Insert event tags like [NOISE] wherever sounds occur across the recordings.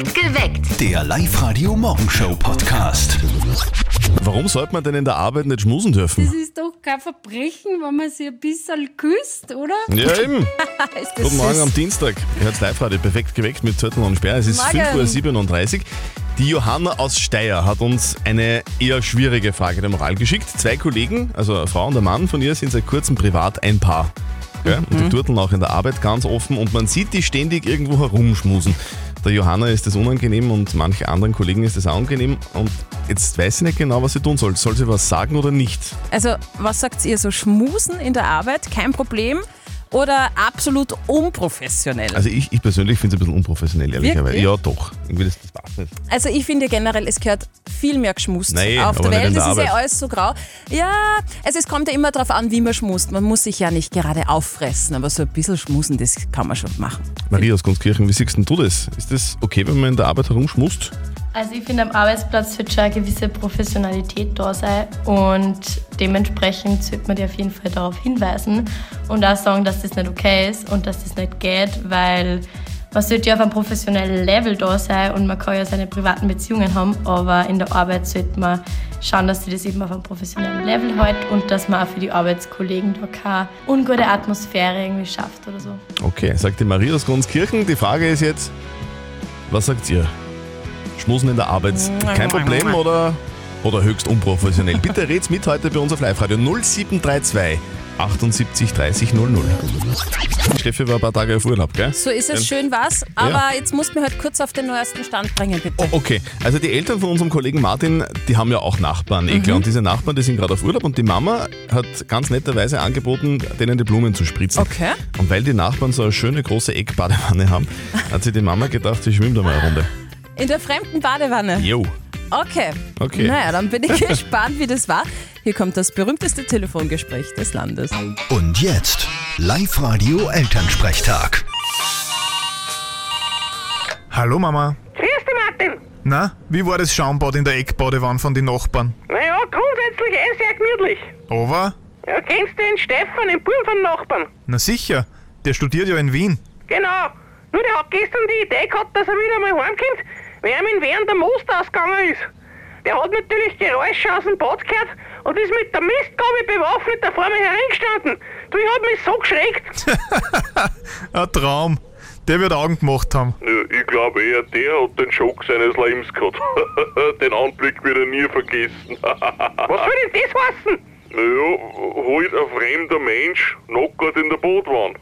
Geweckt. Der Live-Radio-Morgenshow-Podcast. Warum sollte man denn in der Arbeit nicht schmusen dürfen? Das ist doch kein Verbrechen, wenn man sich ein bisschen küsst, oder? Ja, [LAUGHS] eben. Ist das Guten Morgen süß? am Dienstag. Ihr hört live-radio perfekt geweckt mit Zettel und Sperr. Es ist Morgen. 5.37 Uhr. Die Johanna aus Steyr hat uns eine eher schwierige Frage der Moral geschickt. Zwei Kollegen, also eine Frau und ein Mann von ihr, sind seit kurzem privat ein Paar. Gell? Und die turteln auch in der Arbeit ganz offen und man sieht die ständig irgendwo herumschmusen. Der Johanna ist das unangenehm und manche anderen Kollegen ist das auch unangenehm. Und jetzt weiß sie nicht genau, was sie tun soll. Soll sie was sagen oder nicht? Also, was sagt ihr so? Schmusen in der Arbeit, kein Problem? Oder absolut unprofessionell? Also ich, ich persönlich finde es ein bisschen unprofessionell, ehrlicherweise. Ja, doch. Irgendwie das, das passt nicht. Also ich finde generell, es gehört viel mehr geschmust Nein, auf der Welt. der Das ist ja alles so grau. Ja, also es kommt ja immer darauf an, wie man schmust. Man muss sich ja nicht gerade auffressen, aber so ein bisschen schmusen, das kann man schon machen. Maria aus Gunskirchen, wie siehst du das? Ist das okay, wenn man in der Arbeit herumschmust? Also ich finde, am Arbeitsplatz wird schon eine gewisse Professionalität da sein und dementsprechend sollte man dir auf jeden Fall darauf hinweisen und auch sagen, dass das nicht okay ist und dass das nicht geht, weil man sollte ja auf einem professionellen Level da sein und man kann ja seine privaten Beziehungen haben, aber in der Arbeit sollte man schauen, dass sie das eben auf einem professionellen Level hält und dass man auch für die Arbeitskollegen da keine ungute Atmosphäre irgendwie schafft oder so. Okay, sagt die Maria aus Gunskirchen. Die Frage ist jetzt, was sagt ihr? Schmusen in der Arbeit, kein Problem oder, oder höchst unprofessionell? Bitte red's mit heute bei uns auf Live-Radio 0732 78 30 00. Steffi war ein paar Tage auf Urlaub, gell? So ist es, schön was. Aber jetzt musst du mir halt kurz auf den neuesten Stand bringen, bitte. Oh, okay, also die Eltern von unserem Kollegen Martin, die haben ja auch Nachbarn, klar. Und diese Nachbarn, die sind gerade auf Urlaub und die Mama hat ganz netterweise angeboten, denen die Blumen zu spritzen. Okay. Und weil die Nachbarn so eine schöne große Eckbadewanne haben, hat sich die Mama gedacht, sie schwimmt da mal eine Runde. In der fremden Badewanne. Jo. Okay. Okay. Naja, dann bin ich [LAUGHS] gespannt, wie das war. Hier kommt das berühmteste Telefongespräch des Landes. Und jetzt Live-Radio Elternsprechtag. Hallo Mama. Grüß dich, Martin. Na, wie war das Schaumbad in der Eckbadewanne von den Nachbarn? Naja, grundsätzlich eh sehr gemütlich. Aber? Ja, kennst du den Stefan, den Buben von Nachbarn? Na sicher, der studiert ja in Wien. Genau. Nur der hat gestern die Idee gehabt, dass er wieder mal heimkommt, weil ihm Wien der Most ausgegangen ist. Der hat natürlich Geräusche aus dem Bad gehört und ist mit der Mistgabel bewaffnet da vor mir hereingestanden. Du, ich hab mich so geschreckt. [LAUGHS] Ein Traum. Der wird Augen gemacht haben. Ja, ich glaube eher, der hat den Schock seines Lebens gehabt. [LAUGHS] den Anblick wird er nie vergessen. [LAUGHS] Was soll denn das heißen? naja, halt ein fremder Mensch nackert in der Bootwanne.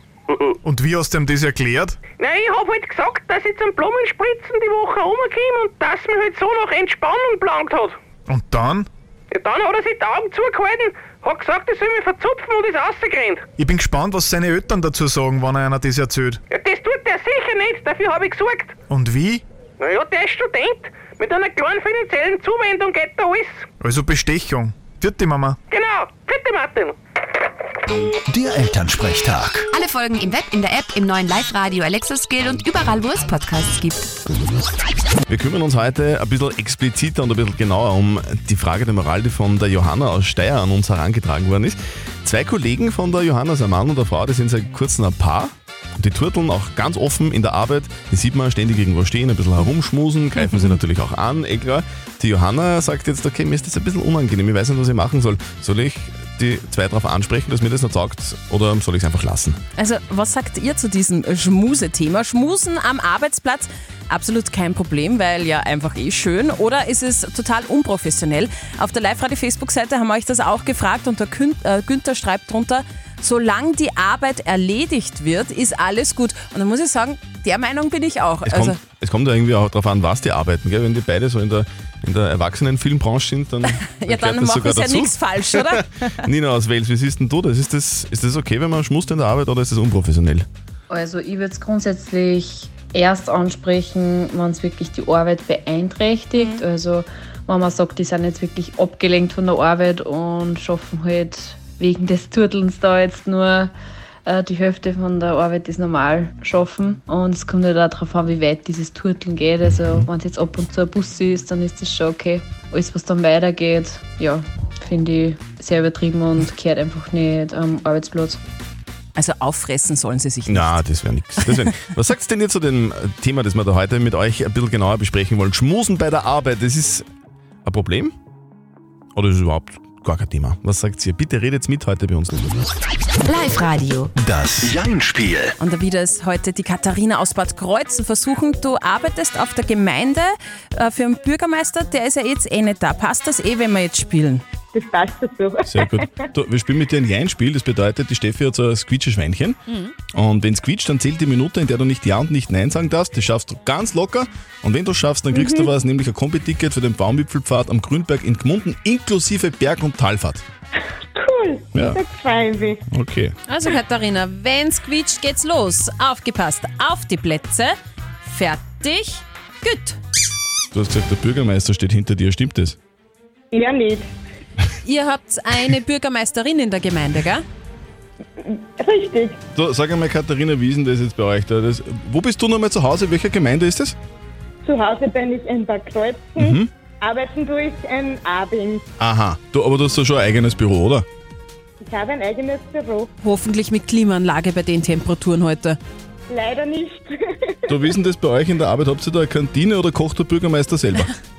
Und wie hast du ihm das erklärt? Na, ich hab halt gesagt, dass ich zum Blumenspritzen die Woche rumkomme und dass mir halt so nach Entspannung belangt hat. Und dann? Ja, dann hat er sich die Augen zugehalten, hat gesagt, ich soll mich verzupfen und ist rausgerannt. Ich bin gespannt, was seine Eltern dazu sagen, wenn er einer das erzählt. Ja, das tut der sicher nicht, dafür habe ich gesorgt. Und wie? Naja, der ist Student. Mit einer kleinen finanziellen Zuwendung geht da alles. Also Bestechung. Vierte Mama. Genau. Bitte, Martin. Der Elternsprechtag. Alle Folgen im Web, in der App, im neuen Live-Radio Alexa Skill und überall, wo es Podcasts gibt. Wir kümmern uns heute ein bisschen expliziter und ein bisschen genauer um die Frage der Moral, die von der Johanna aus Steyr an uns herangetragen worden ist. Zwei Kollegen von der Johanna, ein Mann und eine Frau, die sind seit kurzem ein Paar. Und die turteln auch ganz offen in der Arbeit. Die sieht man ständig irgendwo stehen, ein bisschen herumschmusen, greifen sie natürlich auch an, eh klar. Die Johanna sagt jetzt, okay, mir ist das ein bisschen unangenehm, ich weiß nicht, was ich machen soll. Soll ich die zwei darauf ansprechen, dass mir das nicht sagt, oder soll ich es einfach lassen? Also, was sagt ihr zu diesem Schmuse-Thema? Schmusen am Arbeitsplatz? Absolut kein Problem, weil ja einfach eh schön. Oder ist es total unprofessionell? Auf der Live-Radio-Facebook-Seite haben wir euch das auch gefragt und der Gün äh, Günther schreibt drunter, solange die Arbeit erledigt wird, ist alles gut. Und dann muss ich sagen, der Meinung bin ich auch. Es, Also, kommt, es kommt ja irgendwie auch darauf an, was die arbeiten. Gell? Wenn die beide so in der, in der Erwachsenenfilmbranche sind, dann, [LAUGHS] ja, gehört dann das machen sogar sie ja dazu. nichts falsch, oder? [LAUGHS] Nina aus Wales, wie siehst denn du das? Ist, das? ist das okay, wenn man schmust in der Arbeit oder ist das unprofessionell? Also ich würde es grundsätzlich erst ansprechen, wenn es wirklich die Arbeit beeinträchtigt. Also wenn man sagt, die sind jetzt wirklich abgelenkt von der Arbeit und schaffen halt wegen des Turtelns da jetzt nur die Hälfte von der Arbeit, sie normal schaffen. Und es kommt halt auch darauf an, wie weit dieses Turteln geht. Also wenn es jetzt ab und zu ein Bus ist, dann ist das schon okay. Alles, was dann weitergeht, ja, finde ich sehr übertrieben und gehört einfach nicht am Arbeitsplatz. Also auffressen sollen sie sich nicht. Na, das wäre nichts. [LAUGHS] Was sagst du denn jetzt zu dem Thema, das wir da heute mit euch ein bisschen genauer besprechen wollen? Schmusen bei der Arbeit, das ist ein Problem? Oder ist es überhaupt gar kein Thema? Was sagt ihr? Bitte redet mit heute bei uns. Live-Radio. Das Jein-Spiel. Und da wieder ist heute die Katharina aus Bad Kreuzen versuchen. Du arbeitest auf der Gemeinde äh, für einen Bürgermeister, der ist ja jetzt eh nicht da. Passt das eh, wenn wir jetzt spielen? Das passt dazu. Sehr gut. Du, wir spielen mit dir ein Jein-Spiel. Das bedeutet, die Steffi hat so ein Squeetsche-Schweinchen. Und wenn es quietscht, dann zählt die Minute, in der du nicht Ja und nicht Nein sagen darfst. Das schaffst du ganz locker. Und wenn du schaffst, dann kriegst du was, nämlich ein Kombi-Ticket für den Baumwipfelpfad am Grünberg in Gmunden, inklusive Berg- und Talfahrt. Cool. Ja. Das freut mich. Okay. Also Katharina, wenn's quietscht, geht's los. Aufgepasst, auf die Plätze. Fertig, gut. Du hast gesagt, der Bürgermeister steht hinter dir. Stimmt das? Ja, nicht. Ihr habt eine Bürgermeisterin in der Gemeinde, gell? Richtig. Du, sag einmal, Katharina, wie ist denn das jetzt bei euch da? Das, wo bist du nochmal zu Hause? Welcher Gemeinde ist das? Zu Hause bin ich in Bad Kreuzen. Mhm. Arbeiten tue ich in Abing. Aha. Du, aber du hast ja schon ein eigenes Büro, oder? Ich habe ein eigenes Büro. Hoffentlich mit Klimaanlage bei den Temperaturen heute. Leider nicht. Du, wie ist denn das bei euch in der Arbeit? Habt ihr da eine Kantine oder kocht der Bürgermeister selber? [LAUGHS]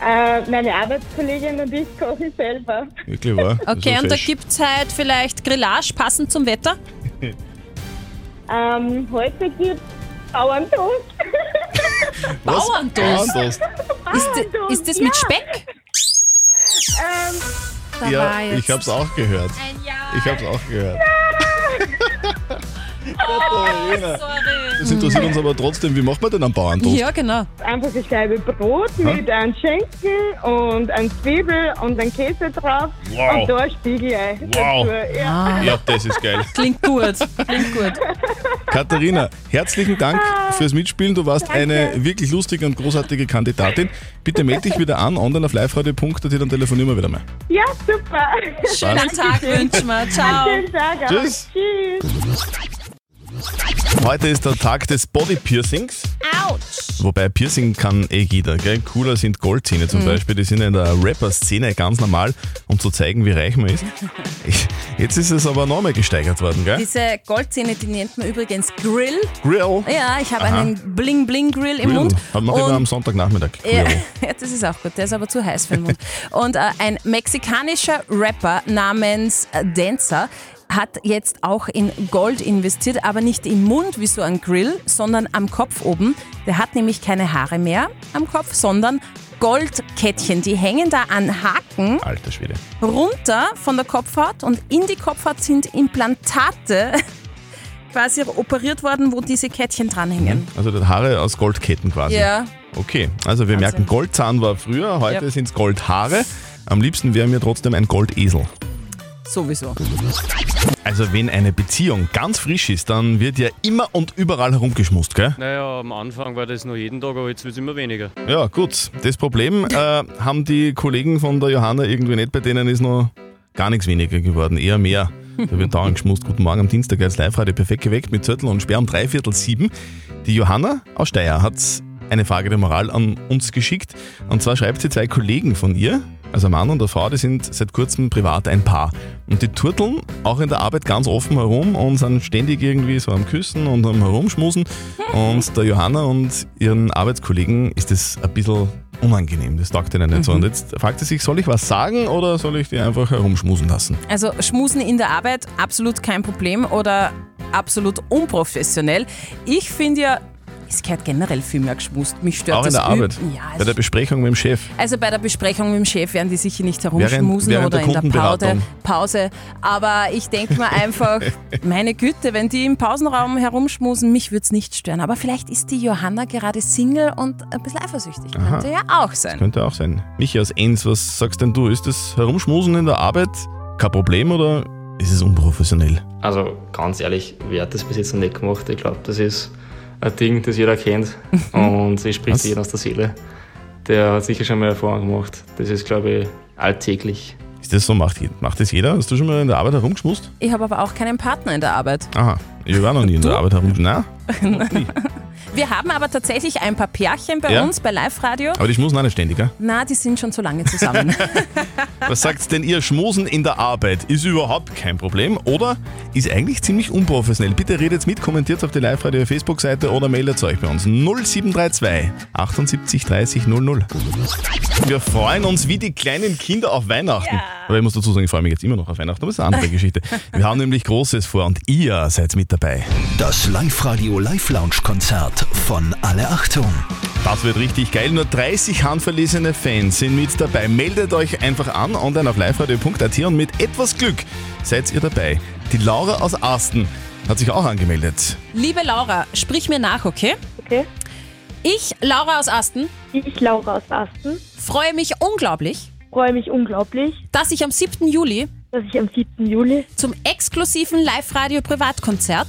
äh, meine Arbeitskollegin und ich kochen selber. Wirklich wahr? Das Okay, war und da fesch. gibt's halt vielleicht Grillage passend zum Wetter? Ähm, heute gibt es Bauerntoast. Was? [LAUGHS] Bauerntoast? Bauerntoast. Ist, ist das mit Speck? ähm, Da Ja, war jetzt ich hab's auch gehört. ein Ja. Ich hab's auch gehört. Das interessiert uns aber trotzdem, wie macht man denn einen Bauerntoast? Ja, genau. einfach eine Scheibe Brot mit einem Schinken und einem Zwiebel und einem Käse drauf. Wow. Und da ein Spiegelei Wow. dazu. Ja. Ja, das ist geil. Klingt gut. Klingt gut. Katharina, herzlichen Dank fürs Mitspielen. Du warst eine wirklich lustige und großartige Kandidatin. Bitte melde dich wieder an, online auf liveradio.at, dann telefonieren wir wieder mal. ja, super. Schönen Tag wünschen wir. Ciao. Schönen Tag auch. Tschüss. Tschüss. Heute ist der Tag des Body Piercings. Autsch. Wobei Piercing kann eh jeder. Gell? Cooler sind Goldzähne zum Beispiel. Die sind in der Rapper-Szene ganz normal, um zu zeigen, wie reich man ist. Jetzt ist es aber nochmal gesteigert worden. Gell? Diese Goldzähne, die nennt man übrigens Grill. Grill. Ja, ich habe einen Bling-Bling-Grill im Grill. Mund. Hat man immer am Sonntagnachmittag. Ja, Grill. [LAUGHS] ja, das ist auch gut. Der ist aber zu heiß für den Mund. Und äh, ein mexikanischer Rapper namens Dancer hat jetzt auch in Gold investiert, aber nicht im Mund wie so ein Grill, sondern am Kopf oben. Der hat nämlich keine Haare mehr am Kopf, sondern Goldkettchen. Die hängen da an Haken Alter Schwede. runter von der Kopfhaut und in die Kopfhaut sind Implantate [LAUGHS] quasi operiert worden, wo diese Kettchen dranhängen. Also die Haare aus Goldketten quasi. Ja, Okay, also wir merken, Goldzahn war früher, heute Ja. sind es Goldhaare. Am liebsten wäre mir trotzdem ein Goldesel. Sowieso. Also wenn eine Beziehung ganz frisch ist, dann wird ja immer und überall herumgeschmust, gell? Naja, am Anfang war das nur jeden Tag, aber jetzt wird es immer weniger. Ja, gut. Das Problem äh, haben die Kollegen von der Johanna irgendwie nicht, bei denen ist noch gar nichts weniger geworden, eher mehr. Da wird dauernd geschmust. Guten Morgen am Dienstag als Live-Radio perfekt geweckt mit Zettel und Sperr um dreiviertel sieben. Die Johanna aus Steyr hat eine Frage der Moral an uns geschickt. Und zwar schreibt sie zwei Kollegen von ihr, also ein Mann und eine Frau, die sind seit kurzem privat ein Paar. Und die turteln auch in der Arbeit ganz offen herum und sind ständig irgendwie so am Küssen und am Herumschmusen. Und der Johanna und ihren Arbeitskollegen ist das ein bisschen unangenehm. Das taugt ihnen nicht so. Und jetzt fragt sie sich, soll ich was sagen oder soll ich die einfach herumschmusen lassen? Also Schmusen in der Arbeit, absolut kein Problem oder absolut unprofessionell. Ich finde ja, es gehört generell viel mehr geschmust. Mich stört auch in das der Arbeit. Ja, bei also, der Besprechung mit dem Chef. also bei der Besprechung mit dem Chef werden die sicher nicht herumschmusen während oder der in der Pause. Pause. Aber ich denke mir einfach, [LAUGHS] meine Güte, wenn die im Pausenraum herumschmusen, mich würde es nicht stören. Aber vielleicht ist die Johanna gerade Single und ein bisschen eifersüchtig. Aha. Könnte ja auch sein. Könnte auch sein. Michi aus Enns, was sagst denn du? Ist das Herumschmusen in der Arbeit kein Problem oder ist es unprofessionell? Also ganz ehrlich, wer hat das bis jetzt noch nicht gemacht? Ich glaube, das ist ein Ding, das jeder kennt und es spricht jeden aus der Seele. Der hat sicher schon mal Erfahrung gemacht. Das ist, glaube ich, alltäglich. Ist das so? Macht, macht das jeder? Hast du schon mal in der Arbeit herumgeschmust? Ich habe aber auch keinen Partner in der Arbeit. Aha, ich war noch nie in der Arbeit herumgeschmust. [LAUGHS] Nie. Wir haben aber tatsächlich ein paar Pärchen bei Ja? uns bei Live-Radio. Aber die schmusen auch nicht ständig, gell? Na, die sind schon so lange zusammen. [LAUGHS] Was sagt denn ihr? Schmusen in der Arbeit ist überhaupt kein Problem oder ist eigentlich ziemlich unprofessionell? Bitte redet mit, kommentiert auf die Live-Radio Facebook-Seite oder meldet euch bei uns 0732 78 30 00. Wir freuen uns wie die kleinen Kinder auf Weihnachten. Aber ich muss dazu sagen, ich freue mich jetzt immer noch auf Weihnachten, aber das ist eine andere Geschichte. [LAUGHS] Wir haben nämlich Großes vor und ihr seid mit dabei. Das Live-Radio Live-Lounge-Konzert von Alle Achtung. Das wird richtig geil. Nur 30 handverlesene Fans sind mit dabei. Meldet euch einfach an online auf liveradio.at und mit etwas Glück seid ihr dabei. Die Laura aus Asten hat sich auch angemeldet. Liebe Laura, sprich mir nach, okay? Okay. Ich, Laura aus Asten, Ich, Laura aus Asten, freue mich unglaublich, freue mich unglaublich, dass ich am 7. Juli dass ich am 7. Juli zum exklusiven Live-Radio-Privatkonzert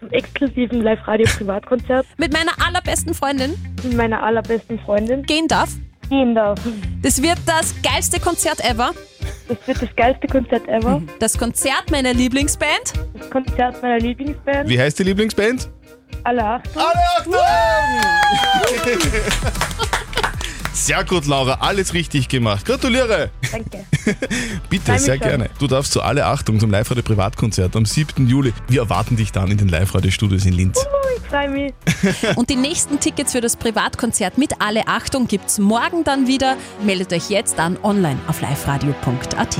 zum exklusiven Live-Radio-Privatkonzert mit meiner allerbesten Freundin mit meiner allerbesten Freundin gehen darf. gehen darf. Das wird das geilste Konzert ever. Das wird das geilste Konzert ever. Das Konzert meiner Lieblingsband. Das Konzert meiner Lieblingsband. Wie heißt die Lieblingsband? Alle Achtung. Alle Achtung! [LAUGHS] Sehr gut, Laura. Alles richtig gemacht. Gratuliere. Danke. [LAUGHS] Bitte, mich sehr schon. gerne. Du darfst zu alle Achtung zum Live-Radio Privatkonzert am 7. Juli. Wir erwarten dich dann in den Live-Radio-Studios in Linz. Oh, ich freue mich. [LAUGHS] Und die nächsten Tickets für das Privatkonzert mit Alle Achtung gibt's morgen dann wieder. Meldet euch jetzt an online auf liveradio.at.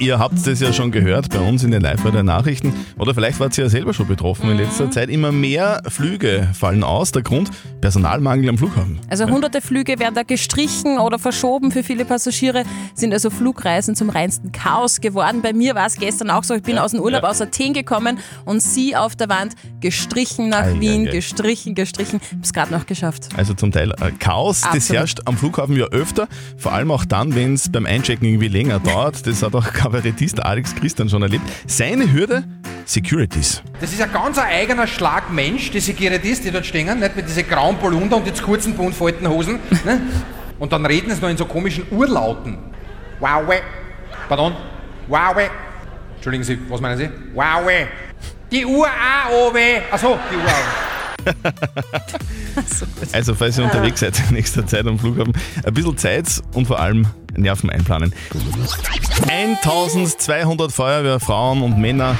Ihr habt es ja schon gehört bei uns in den Live-Radio-Nachrichten oder vielleicht wart ihr ja selber schon betroffen in letzter Zeit. Immer mehr Flüge fallen aus. Der Grund? Personalmangel am Flughafen. Also hunderte Flüge werden da gestrichen oder verschoben für viele Passagiere, sind also Flugreisen zum reinsten Chaos geworden. Bei mir war es gestern auch so, ich bin aus dem Urlaub Ja. aus Athen gekommen und sie auf der Wand gestrichen nach Ei, Wien, ei. gestrichen, gestrichen. Hab's gerade noch geschafft. Also zum Teil äh, Chaos, das Absolut. herrscht am Flughafen ja öfter, vor allem auch dann, wenn es beim Einchecken irgendwie länger dauert. Das hat auch Kabarettist Alex Christian schon erlebt. Seine Hürde? Securities. Das ist ein ganz eigener Schlag Mensch, die Securities, die dort stehen, nicht mit diesen grauen Polunder und jetzt kurzen, buntfalten Hosen. Ne? Und dann reden sie noch in so komischen Urlauten. Wow, weh. Pardon? Wow, weh. Entschuldigen Sie, was meinen Sie? Wow, weh. Die Uhr auch, oh. Achso, die Uhr auch. [LAUGHS] Also falls ihr unterwegs seid in nächster Zeit am Flughafen, ein bisschen Zeit und vor allem Nerven einplanen. 1200 Feuerwehrfrauen und Männer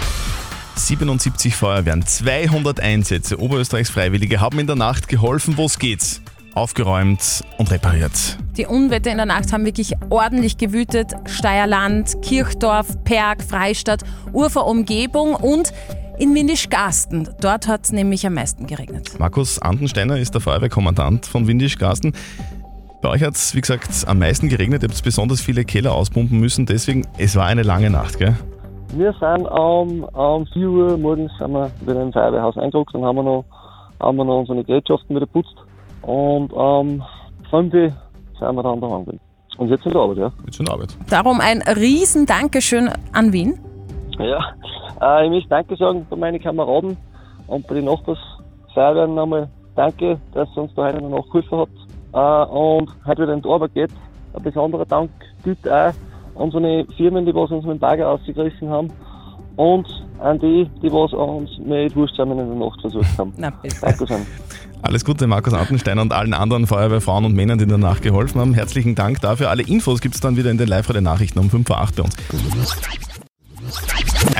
77 Feuerwehren, 200 Einsätze. Oberösterreichs Freiwillige haben in der Nacht geholfen, wo es geht. Aufgeräumt und repariert. Die Unwetter in der Nacht haben wirklich ordentlich gewütet. Steierland, Kirchdorf, Perg, Freistadt, Ufer Umgebung und in Windischgarsten. Dort hat es nämlich am meisten geregnet. Markus Andensteiner ist der Feuerwehrkommandant von Windischgarsten. Bei euch hat es, wie gesagt, am meisten geregnet. Ihr habt besonders viele Keller auspumpen müssen. Deswegen, es war eine lange Nacht, gell? Wir sind um, um 4 Uhr morgens sind wir wieder im Feuerwehrhaus eingerückt und haben wir noch, haben wir noch unsere Gerätschaften wieder putzt. Und um 5 Uhr sind wir dann daheim gewesen. Und jetzt in der Arbeit, ja. Jetzt in der Arbeit. Darum ein riesen Dankeschön an Wien. Ja, äh, ich möchte Danke sagen bei meinen Kameraden und bei den Nachbarsfeuerwehren nochmal Danke, dass ihr uns da heute noch nachgeholfen habt. Äh, und heute wieder in die Arbeit geht. Ein besonderer Dank gilt auch unseren Firmen, die was uns mit dem Bagger ausgerissen haben. Und an die, die was uns mit Wurstsamen in der Nacht versucht haben. Na, bitte. Danke schön. Alles Gute, Markus Antensteiner und allen anderen Feuerwehrfrauen und Männern, die danach geholfen haben. Herzlichen Dank dafür. Alle Infos gibt es dann wieder in den Live-Radio-Nachrichten um 5 vor 8 bei uns.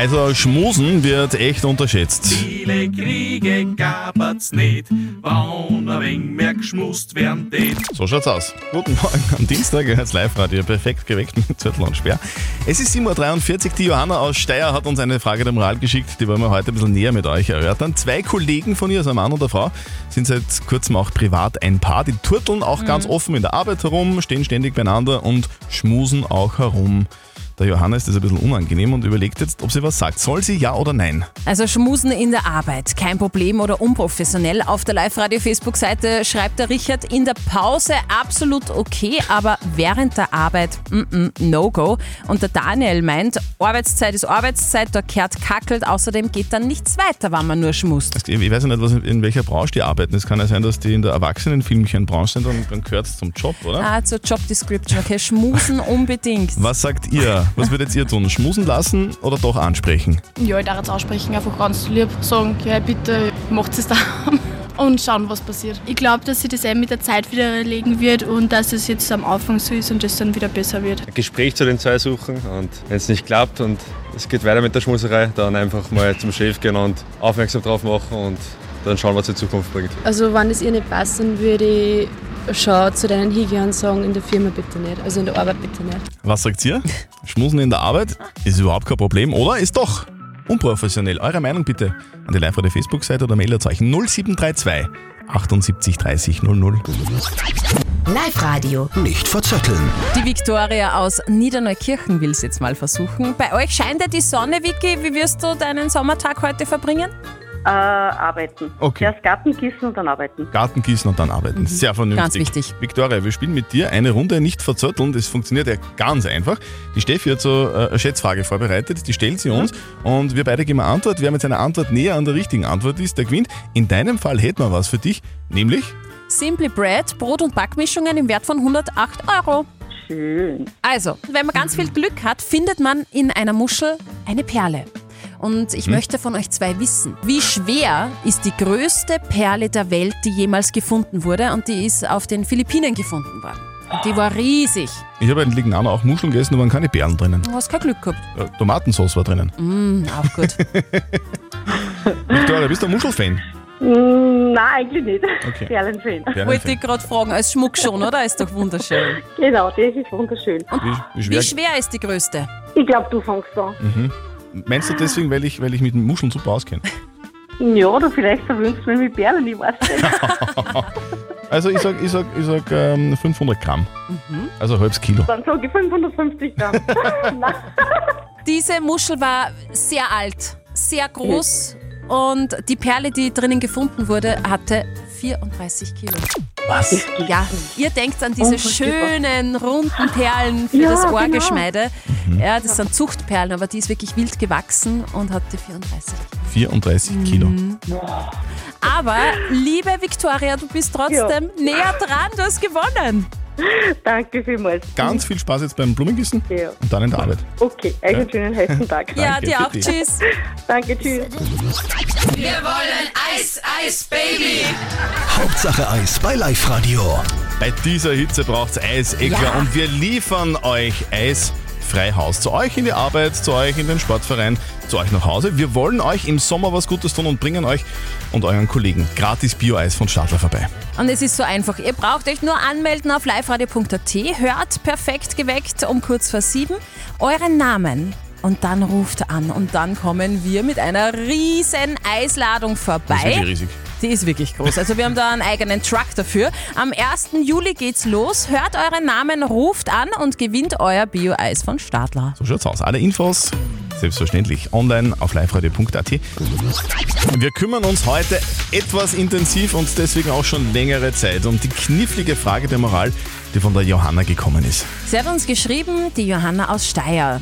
Also Schmusen wird echt unterschätzt. Viele Kriege gab's nicht, wann ein wenig mehr geschmust werden tät. So schaut's aus. Guten Morgen am Dienstag, hört's Live-Radio, perfekt geweckt mit Zettel und Sperr. Es ist 7.43 Uhr, die Johanna aus Steyr hat uns eine Frage der Moral geschickt, die wollen wir heute ein bisschen näher mit euch erörtern. Zwei Kollegen von ihr, also ein Mann und eine Frau, sind seit kurzem auch privat ein Paar. Die turteln auch ganz offen in der Arbeit herum, stehen ständig beieinander und schmusen auch herum. Der Johanna ist das ein bisschen unangenehm und überlegt jetzt, ob sie was sagt. Soll sie ja oder nein? Also Schmusen in der Arbeit, kein Problem oder unprofessionell. Auf der Live-Radio-Facebook-Seite schreibt der Richard, in der Pause absolut okay, aber während der Arbeit no-go. Und der Daniel meint, Arbeitszeit ist Arbeitszeit, da kehrt kackelt, außerdem geht dann nichts weiter, wenn man nur schmust. Ich weiß ja nicht, was, in welcher Branche die arbeiten. Es kann ja sein, dass die in der Erwachsenenfilmchenbranche sind und dann gehört es zum Job, oder? Ah, zur Job Description, okay, schmusen [LAUGHS] unbedingt. Was sagt ihr? Was würdet ihr tun? Schmusen lassen oder doch ansprechen? Ja, ich darf jetzt aussprechen, einfach ganz lieb sagen, ja bitte, macht es [LAUGHS] da. und schauen, was passiert. Ich glaube, dass sich das eben mit der Zeit wieder erlegen wird und dass es jetzt am Anfang so ist und es dann wieder besser wird. Ein Gespräch zu den zwei suchen und wenn es nicht klappt und es geht weiter mit der Schmuserei, dann einfach mal zum Chef gehen und aufmerksam drauf machen und dann schauen, was die Zukunft bringt. Also wenn es ihr nicht passt, dann würde ich schon zu deinen hingehen und sagen, in der Firma bitte nicht, also in der Arbeit bitte nicht. Was sagt ihr? Schmusen in der Arbeit ist überhaupt kein Problem, oder? Ist doch unprofessionell. Eure Meinung bitte an die live der Facebook-Seite oder Mailerzeichen 0732 78 30 00. Live-Radio. Nicht verzetteln. Die Viktoria aus Niederneukirchen will es jetzt mal versuchen. Bei euch scheint ja die Sonne, Vicky. Wie wirst du deinen Sommertag heute verbringen? Äh, arbeiten. Okay. Erst Garten gießen und dann arbeiten. Garten gießen und dann arbeiten. Sehr vernünftig. Ganz wichtig. Viktoria, wir spielen mit dir eine Runde nicht verzötteln. Das funktioniert ja ganz einfach. Die Steffi hat so äh, eine Schätzfrage vorbereitet, die stellt sie uns und wir beide geben eine Antwort. Wer mit seiner Antwort näher an der richtigen Antwort ist, der gewinnt. In deinem Fall hätten wir was für dich, nämlich Simply Bread, Brot- und Backmischungen im Wert von 108 Euro. Schön. Also, wenn man ganz viel Glück hat, findet man in einer Muschel eine Perle. Und ich Mhm. möchte von euch zwei wissen, wie schwer ist die größte Perle der Welt, die jemals gefunden wurde? Und die ist auf den Philippinen gefunden worden. Und die war riesig. Ich habe in Lignano auch Muscheln gegessen, da waren keine Beeren drinnen. Du hast kein Glück gehabt. Äh, Tomatensauce war drinnen. Mm, auch gut. [LAUGHS] Viktoria, bist du ein Muschelfan? Mm, nein, eigentlich nicht. Okay. Perlenfan. Perlenfan. Wollte ich gerade fragen, als Schmuck schon, oder? Ist doch wunderschön. Genau, das ist wunderschön. Wie, wie schwer? Wie schwer ist die größte? Ich glaube, du fängst an. Mhm. Meinst du deswegen, weil ich, weil ich mit den Muscheln super auskenne? Ja, oder vielleicht verwöhnst du mich mit Perlen, ich weiß nicht. [LAUGHS] Also ich sag, ich sag, ich sag ähm, 500 Gramm. Also ein halbes Kilo. Dann sage ich 550 Gramm. [LAUGHS] Nein. Diese Muschel war sehr alt, sehr groß und die Perle, die drinnen gefunden wurde, hatte 34 Kilo. Was? Ja, ihr denkt an diese schönen, runden Perlen für Ja, das genau. Ohrgeschmeide. Ja, das sind Zuchtperlen, aber die ist wirklich wild gewachsen und hatte 34 34 Kilo. Mhm. Aber, liebe Viktoria, du bist trotzdem näher dran, du hast gewonnen. [LAUGHS] Danke vielmals. Ganz viel Spaß jetzt beim Blumengießen Ja. und dann in der Arbeit. Okay, einen schönen heißen Tag. Ja, dir auch. Tschüss. Danke, tschüss. Wir wollen Eis, Eis, Baby. Hauptsache Eis bei Live Radio. Bei dieser Hitze braucht's Eis, eh klar. Ja. Und wir liefern euch Eis frei Haus. Zu euch in die Arbeit, zu euch in den Sportverein, zu euch nach Hause. Wir wollen euch im Sommer was Gutes tun und bringen euch und euren Kollegen gratis Bio-Eis von Stadler vorbei. Und es ist so einfach. Ihr braucht euch nur anmelden auf liveradio.at, hört perfekt geweckt um kurz vor sieben euren Namen und dann ruft an und dann kommen wir mit einer riesen Eisladung vorbei. Das ist riesig. Die ist wirklich groß. Also wir haben da einen eigenen Truck dafür. Am 1. Juli geht's los. Hört euren Namen, ruft an und gewinnt euer Bio-Eis von Stadler. So schaut's aus. Alle Infos selbstverständlich online auf liveradio.at. Wir kümmern uns heute etwas intensiv und deswegen auch schon längere Zeit um die knifflige Frage der Moral, die von der Johanna gekommen ist. Sie hat uns geschrieben, die Johanna aus Steyr.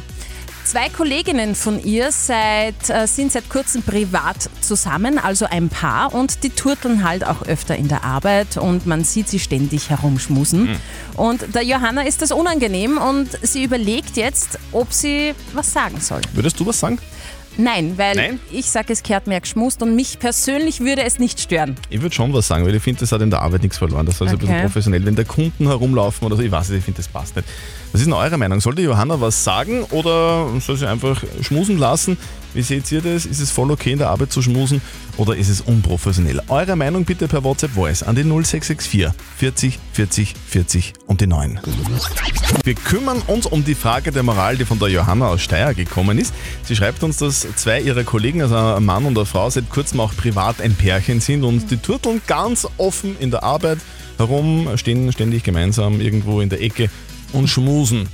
Zwei Kolleginnen von ihr seit, äh, sind seit kurzem privat zusammen, also ein Paar, und die turteln halt auch öfter in der Arbeit und man sieht sie ständig herumschmusen. Und der Johanna ist das unangenehm und sie überlegt jetzt, ob sie was sagen soll. Würdest du was sagen? Nein, weil Nein? ich sage, es kehrt mehr geschmust und mich persönlich würde es nicht stören. Ich würde schon was sagen, weil ich finde, das hat in der Arbeit nichts verloren. Das ist also ein bisschen Okay. professionell. Wenn da Kunden herumlaufen oder so, ich weiß nicht, ich finde, das passt nicht. Was ist denn eure Meinung? Sollte Johanna was sagen oder soll sie einfach schmusen lassen? Wie seht ihr das? Ist es voll okay in der Arbeit zu schmusen oder ist es unprofessionell? Eure Meinung bitte per WhatsApp Voice an die 0664 40 40 40 und die 9. Wir kümmern uns um die Frage der Moral, die von der Johanna aus Steyr gekommen ist. Sie schreibt uns, dass zwei ihrer Kollegen, also ein Mann und eine Frau, seit kurzem auch privat ein Pärchen sind und die turteln ganz offen in der Arbeit herum, stehen ständig gemeinsam irgendwo in der Ecke und schmusen.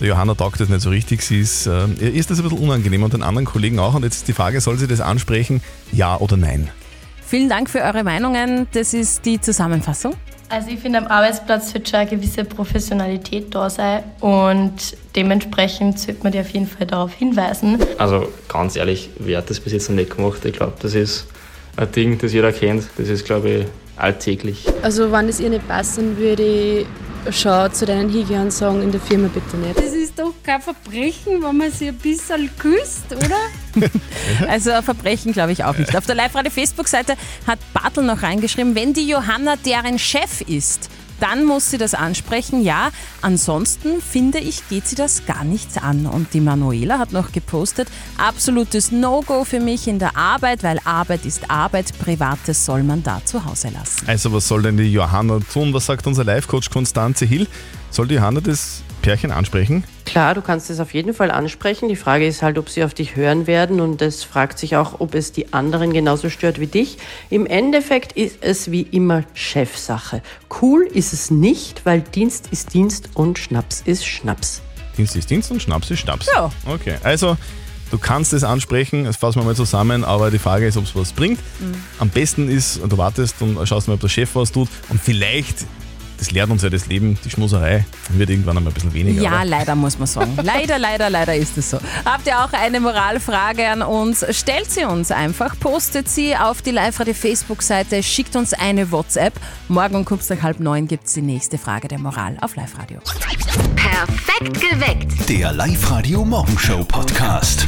Der Johanna taugt das nicht so richtig. Sie ist, äh, ihr ist das ein bisschen unangenehm und den anderen Kollegen auch. Und jetzt ist die Frage, soll sie das ansprechen, ja oder nein? Vielen Dank für eure Meinungen. Das ist die Zusammenfassung. Also ich finde, am Arbeitsplatz wird schon eine gewisse Professionalität da sein und dementsprechend sollte man die auf jeden Fall darauf hinweisen. Also ganz ehrlich, wer hat das bis jetzt noch nicht gemacht? Ich glaube, das ist ein Ding, das jeder kennt. Das ist, glaube ich, alltäglich. Also wenn es ihr nicht passt, dann würde ich schau zu deinen und sagen, in der Firma bitte nicht. Das ist doch kein Verbrechen, wenn man sich ein bisschen küsst, oder? [LAUGHS] Also ein Verbrechen glaube ich auch nicht. Auf der Live-Radio-Facebook-Seite hat Bartel noch reingeschrieben, wenn die Johanna deren Chef ist, dann muss sie das ansprechen, ja. Ansonsten finde ich, geht sie das gar nichts an. Und die Manuela hat noch gepostet, absolutes No-Go für mich in der Arbeit, weil Arbeit ist Arbeit, Privates soll man da zu Hause lassen. Also was soll denn die Johanna tun? Was sagt unser Live-Coach Konstanze Hill? Soll die Johanna das Pärchen ansprechen? Klar, du kannst es auf jeden Fall ansprechen. Die Frage ist halt, ob sie auf dich hören werden und es fragt sich auch, ob es die anderen genauso stört wie dich. Im Endeffekt ist es wie immer Chefsache. Cool ist es nicht, weil Dienst ist Dienst und Schnaps ist Schnaps. Dienst ist Dienst und Schnaps ist Schnaps. Ja. Okay, also du kannst es ansprechen, das fassen wir mal zusammen, aber die Frage ist, ob es was bringt. Mhm. Am besten ist, du wartest und schaust mal, ob der Chef was tut und vielleicht, das lehrt uns ja das Leben, die Schmuserei wird irgendwann einmal ein bisschen weniger. Ja, oder? leider muss man sagen. [LAUGHS] Leider, leider, leider ist es so. Habt ihr auch eine Moralfrage an uns? Stellt sie uns einfach, postet sie auf die Live-Radio-Facebook-Seite, schickt uns eine WhatsApp. Morgen um kurz nach halb neun gibt es die nächste Frage der Moral auf Live-Radio. Perfekt geweckt. Der Live-Radio Morgenshow Podcast.